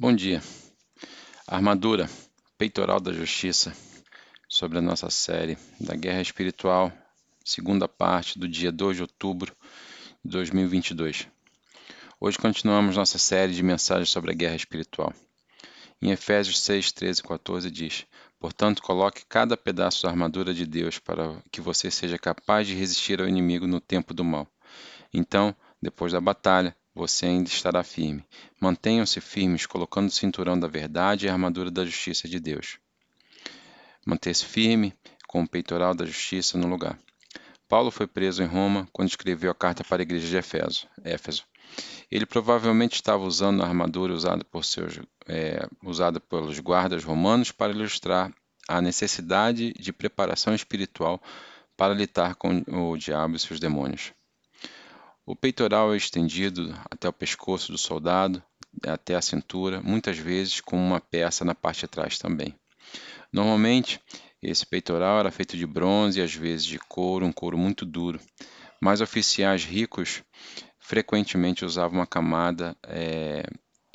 Bom dia. Armadura, peitoral da justiça, sobre a nossa série da Guerra Espiritual, segunda parte do dia 2 de outubro de 2022. Hoje continuamos nossa série de mensagens sobre a guerra espiritual. Em Efésios 6, 13 e 14 diz: Portanto, coloque cada pedaço da armadura de Deus para que você seja capaz de resistir ao inimigo no tempo do mal. Então, depois da batalha, você ainda estará firme. Mantenham-se firmes, colocando o cinturão da verdade e a armadura da justiça de Deus. Manter-se firme com o peitoral da justiça no lugar. Paulo foi preso em Roma quando escreveu a carta para a igreja de Éfeso. Éfeso. Ele provavelmente estava usando a armadura usada, por seus, é, usada pelos guardas romanos para ilustrar a necessidade de preparação espiritual para lidar com o diabo e seus demônios. O peitoral é estendido até o pescoço do soldado, até a cintura, muitas vezes com uma peça na parte de trás também. Normalmente, esse peitoral era feito de bronze e às vezes de couro, um couro muito duro. Mas oficiais ricos frequentemente usavam uma camada é,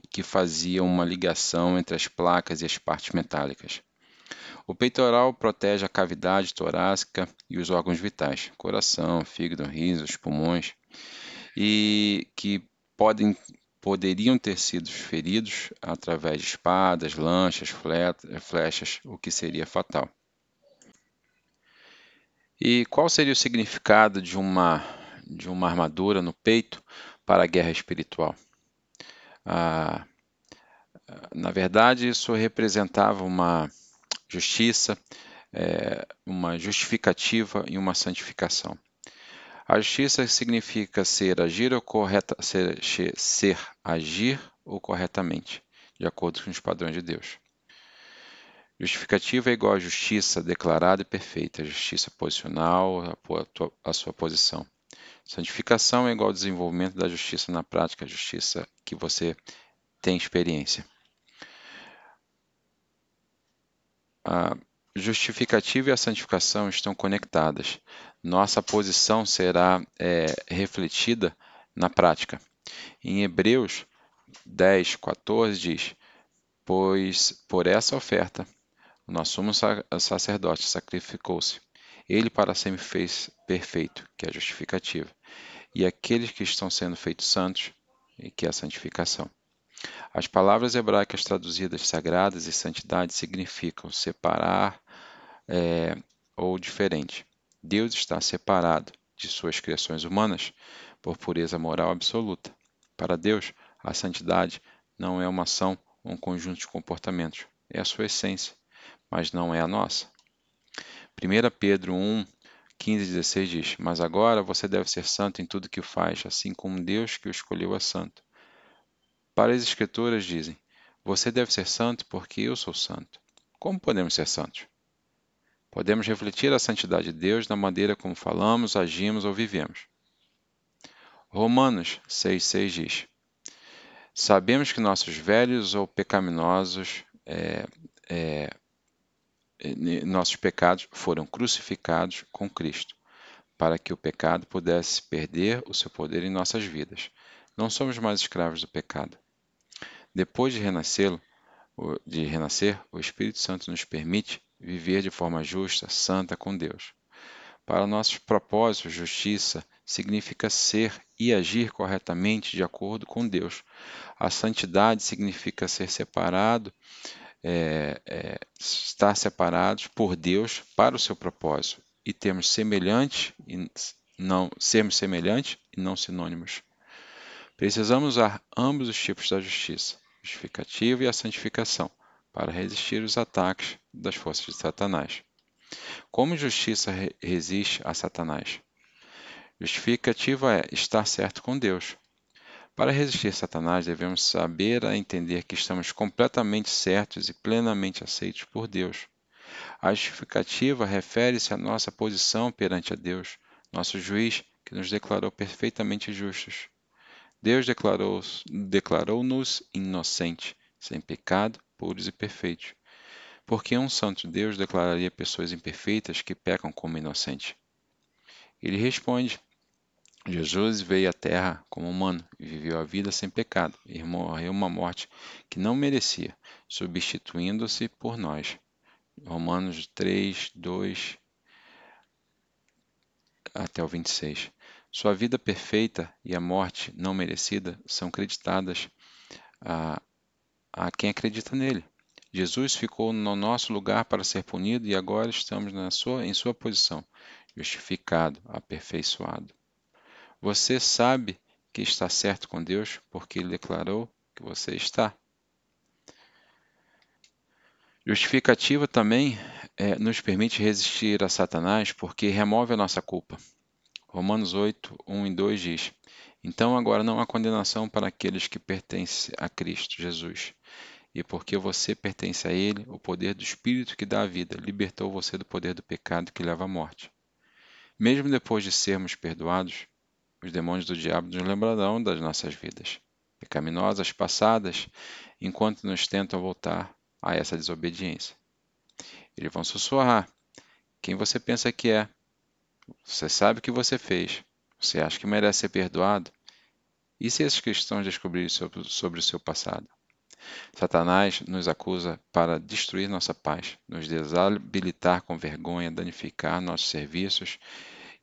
que fazia uma ligação entre as placas e as partes metálicas. O peitoral protege a cavidade torácica e os órgãos vitais, coração, fígado, rins, os pulmões e que podem, poderiam ter sido feridos através de espadas, lanchas, flechas, o que seria fatal. E qual seria o significado de uma, de uma armadura no peito para a guerra espiritual? Ah, na verdade, isso representava uma justiça, é, uma justificativa e uma santificação. A justiça significa ser agir ou correta, ser, ser agir ou corretamente, de acordo com os padrões de Deus. Justificativa é igual a justiça declarada e perfeita, justiça posicional, a, a sua posição. Santificação é igual ao desenvolvimento da justiça na prática, justiça que você tem experiência. A justificativa e a santificação estão conectadas nossa posição será é, refletida na prática. Em Hebreus 10, 14 diz: Pois por essa oferta o nosso sumo sacerdote sacrificou-se. Ele para sempre fez perfeito, que é a justificativa, e aqueles que estão sendo feitos santos, que é a santificação. As palavras hebraicas traduzidas sagradas e santidade significam separar é, ou diferente. Deus está separado de suas criações humanas por pureza moral absoluta. Para Deus, a santidade não é uma ação ou um conjunto de comportamentos, é a sua essência, mas não é a nossa. 1 Pedro 1, 15 e 16 diz: Mas agora você deve ser santo em tudo que faz, assim como Deus que o escolheu é santo. Para as Escrituras dizem: Você deve ser santo porque eu sou santo. Como podemos ser santos? Podemos refletir a santidade de Deus na maneira como falamos, agimos ou vivemos. Romanos 6,6 diz: Sabemos que nossos velhos ou pecaminosos, é, é, nossos pecados foram crucificados com Cristo, para que o pecado pudesse perder o seu poder em nossas vidas. Não somos mais escravos do pecado. Depois de renascer, de renascer, o Espírito Santo nos permite viver de forma justa, santa com Deus. Para nossos propósitos, justiça significa ser e agir corretamente de acordo com Deus. A santidade significa ser separado, é, é, estar separados por Deus para o seu propósito e termos semelhante e não sermos semelhantes e não sinônimos. Precisamos usar ambos os tipos da justiça, justificativa e a santificação para resistir os ataques das forças de Satanás. Como justiça resiste a Satanás? Justificativa é estar certo com Deus. Para resistir a Satanás, devemos saber a entender que estamos completamente certos e plenamente aceitos por Deus. A justificativa refere-se à nossa posição perante a Deus, nosso juiz, que nos declarou perfeitamente justos. Deus declarou-nos declarou inocentes, sem pecado puros e perfeitos. Porque um santo Deus declararia pessoas imperfeitas que pecam como inocentes? Ele responde: Jesus veio à Terra como humano e viveu a vida sem pecado e morreu uma morte que não merecia, substituindo-se por nós. Romanos 3, 2 até o 26. Sua vida perfeita e a morte não merecida são creditadas a, a quem acredita nele. Jesus ficou no nosso lugar para ser punido e agora estamos na sua, em sua posição, justificado, aperfeiçoado. Você sabe que está certo com Deus porque Ele declarou que você está. Justificativa também é, nos permite resistir a Satanás porque remove a nossa culpa. Romanos 8, 1 e 2 diz: Então agora não há condenação para aqueles que pertencem a Cristo Jesus. E porque você pertence a Ele, o poder do Espírito que dá a vida libertou você do poder do pecado que leva à morte. Mesmo depois de sermos perdoados, os demônios do diabo nos lembrarão das nossas vidas pecaminosas passadas, enquanto nos tentam voltar a essa desobediência. Eles vão sussurrar: Quem você pensa que é? Você sabe o que você fez. Você acha que merece ser perdoado? E se esses cristãos descobrirem sobre, o seu passado? Satanás nos acusa para destruir nossa paz, nos desabilitar com vergonha, danificar nossos serviços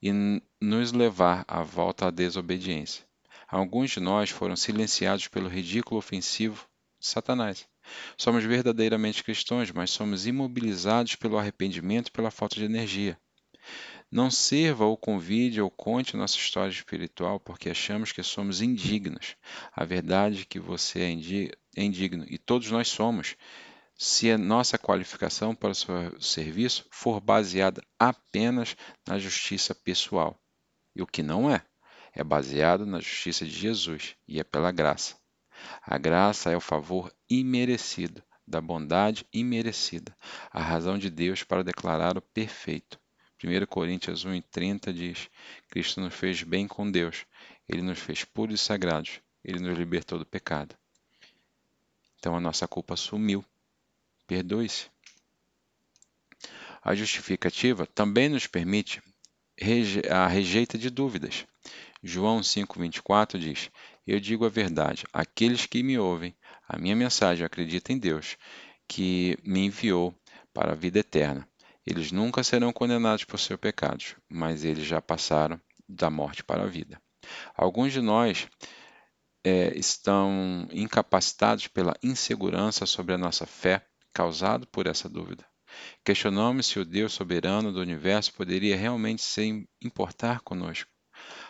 e nos levar à volta à desobediência. Alguns de nós foram silenciados pelo ridículo ofensivo de Satanás. Somos verdadeiramente cristãos, mas somos imobilizados pelo arrependimento e pela falta de energia. Não sirva ou convide ou conte nossa história espiritual porque achamos que somos indignos. A verdade é que você é, é indigno e todos nós somos se a nossa qualificação para o serviço for baseada apenas na justiça pessoal. E o que não é, é baseado na justiça de Jesus e é pela graça. A graça é o favor imerecido, da bondade imerecida, a razão de Deus para declarar o perfeito. 1 Coríntios 1,30 diz: Cristo nos fez bem com Deus, ele nos fez puros e sagrados, ele nos libertou do pecado. Então a nossa culpa sumiu perdoe-se. A justificativa também nos permite a rejeita de dúvidas. João 5,24 diz: Eu digo a verdade, aqueles que me ouvem, a minha mensagem acreditam em Deus, que me enviou para a vida eterna. Eles nunca serão condenados por seus pecados, mas eles já passaram da morte para a vida. Alguns de nós é, estão incapacitados pela insegurança sobre a nossa fé causado por essa dúvida. Questionamos se o Deus soberano do universo poderia realmente se importar conosco.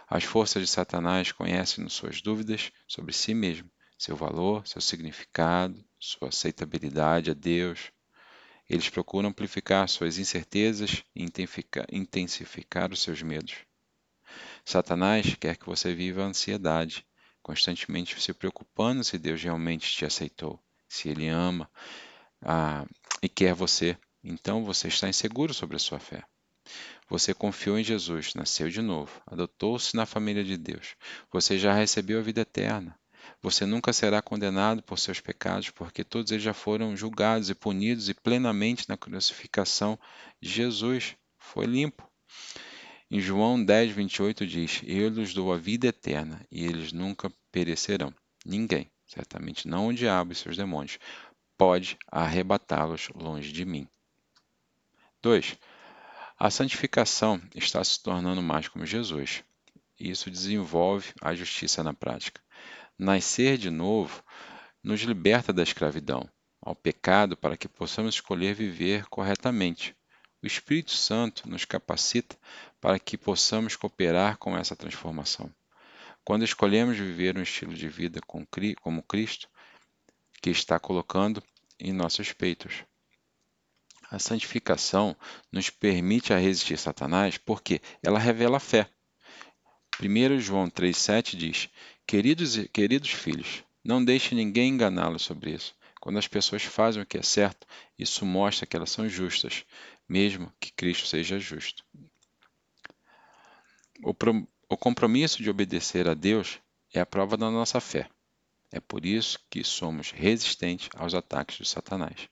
As forças de Satanás conhecem suas dúvidas sobre si mesmo, seu valor, seu significado, sua aceitabilidade a Deus. Eles procuram amplificar suas incertezas e intensificar os seus medos. Satanás quer que você viva a ansiedade, constantemente se preocupando se Deus realmente te aceitou, se Ele ama, ah, e quer você, então você está inseguro sobre a sua fé. Você confiou em Jesus, nasceu de novo, adotou-se na família de Deus. Você já recebeu a vida eterna. Você nunca será condenado por seus pecados, porque todos eles já foram julgados e punidos e plenamente na crucificação de Jesus. Foi limpo. Em João 10, 28 diz: Eu lhes dou a vida eterna e eles nunca perecerão. Ninguém, certamente não o diabo e seus demônios, pode arrebatá-los longe de mim. 2. A santificação está se tornando mais como Jesus. Isso desenvolve a justiça na prática. Nascer de novo nos liberta da escravidão ao pecado para que possamos escolher viver corretamente. O Espírito Santo nos capacita para que possamos cooperar com essa transformação. Quando escolhemos viver um estilo de vida como Cristo, que está colocando em nossos peitos. A santificação nos permite a resistir Satanás porque ela revela a fé. 1 João 3,7 diz: queridos, queridos filhos, não deixe ninguém enganá-los sobre isso. Quando as pessoas fazem o que é certo, isso mostra que elas são justas, mesmo que Cristo seja justo. O, pro, o compromisso de obedecer a Deus é a prova da nossa fé. É por isso que somos resistentes aos ataques de Satanás.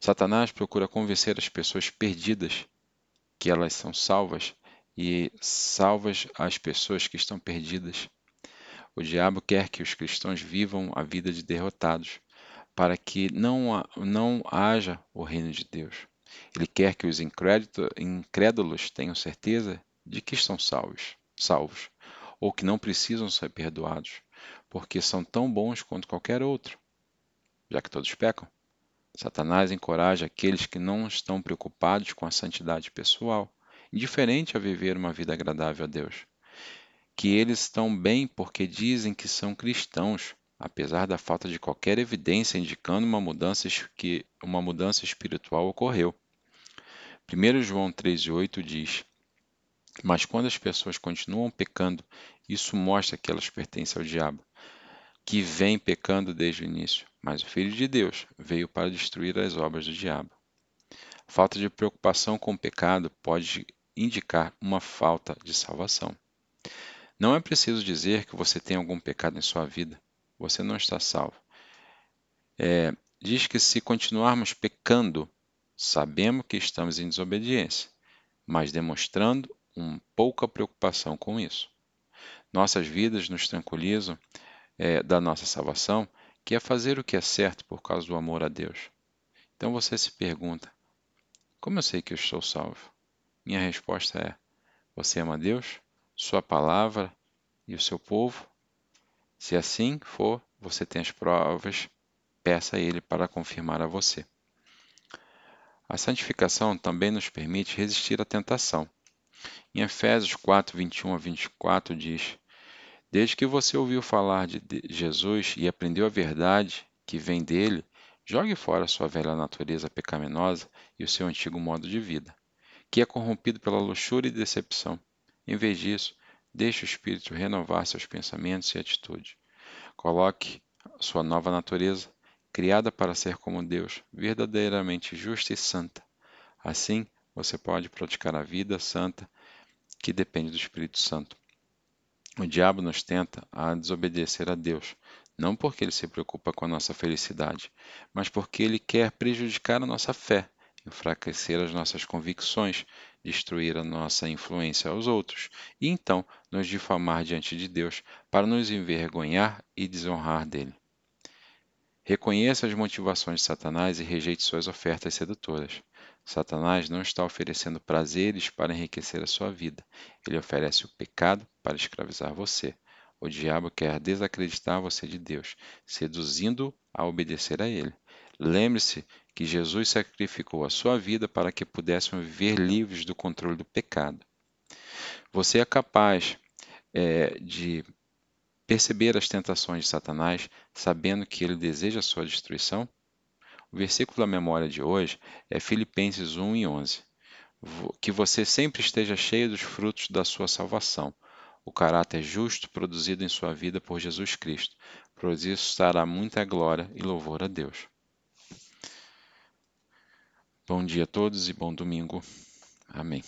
Satanás procura convencer as pessoas perdidas que elas são salvas e salvas as pessoas que estão perdidas. O diabo quer que os cristãos vivam a vida de derrotados, para que não, não haja o reino de Deus. Ele quer que os incrédulos tenham certeza de que estão salvos, salvos, ou que não precisam ser perdoados, porque são tão bons quanto qualquer outro, já que todos pecam. Satanás encoraja aqueles que não estão preocupados com a santidade pessoal, indiferente a viver uma vida agradável a Deus. Que eles estão bem porque dizem que são cristãos, apesar da falta de qualquer evidência indicando uma mudança, que uma mudança espiritual ocorreu. 1 João 3,8 diz: Mas quando as pessoas continuam pecando, isso mostra que elas pertencem ao diabo, que vem pecando desde o início. Mas o Filho de Deus veio para destruir as obras do diabo. falta de preocupação com o pecado pode indicar uma falta de salvação. Não é preciso dizer que você tem algum pecado em sua vida você não está salvo. É, diz que se continuarmos pecando, sabemos que estamos em desobediência, mas demonstrando um pouca preocupação com isso. Nossas vidas nos tranquilizam é, da nossa salvação, que é fazer o que é certo por causa do amor a Deus. Então você se pergunta: como eu sei que eu estou salvo? Minha resposta é: você ama Deus, Sua palavra e o seu povo? Se assim for, você tem as provas, peça a Ele para confirmar a você. A santificação também nos permite resistir à tentação. Em Efésios 4, 21 a 24 diz: Desde que você ouviu falar de Jesus e aprendeu a verdade que vem dele, jogue fora a sua velha natureza pecaminosa e o seu antigo modo de vida, que é corrompido pela luxúria e decepção. Em vez disso, Deixe o Espírito renovar seus pensamentos e atitudes. Coloque sua nova natureza, criada para ser como Deus, verdadeiramente justa e santa. Assim, você pode praticar a vida santa que depende do Espírito Santo. O diabo nos tenta a desobedecer a Deus, não porque ele se preocupa com a nossa felicidade, mas porque ele quer prejudicar a nossa fé, enfraquecer as nossas convicções, destruir a nossa influência aos outros e então nos difamar diante de Deus para nos envergonhar e desonrar dele. Reconheça as motivações de Satanás e rejeite suas ofertas sedutoras. Satanás não está oferecendo prazeres para enriquecer a sua vida. Ele oferece o pecado para escravizar você. O diabo quer desacreditar você de Deus, seduzindo-o a obedecer a ele. Lembre-se que Jesus sacrificou a sua vida para que pudéssemos viver livres do controle do pecado. Você é capaz é, de perceber as tentações de Satanás, sabendo que ele deseja a sua destruição? O versículo da memória de hoje é Filipenses 1 e 11. Que você sempre esteja cheio dos frutos da sua salvação, o caráter justo produzido em sua vida por Jesus Cristo, pois isso estará muita glória e louvor a Deus. Bom dia a todos e bom domingo. Amém.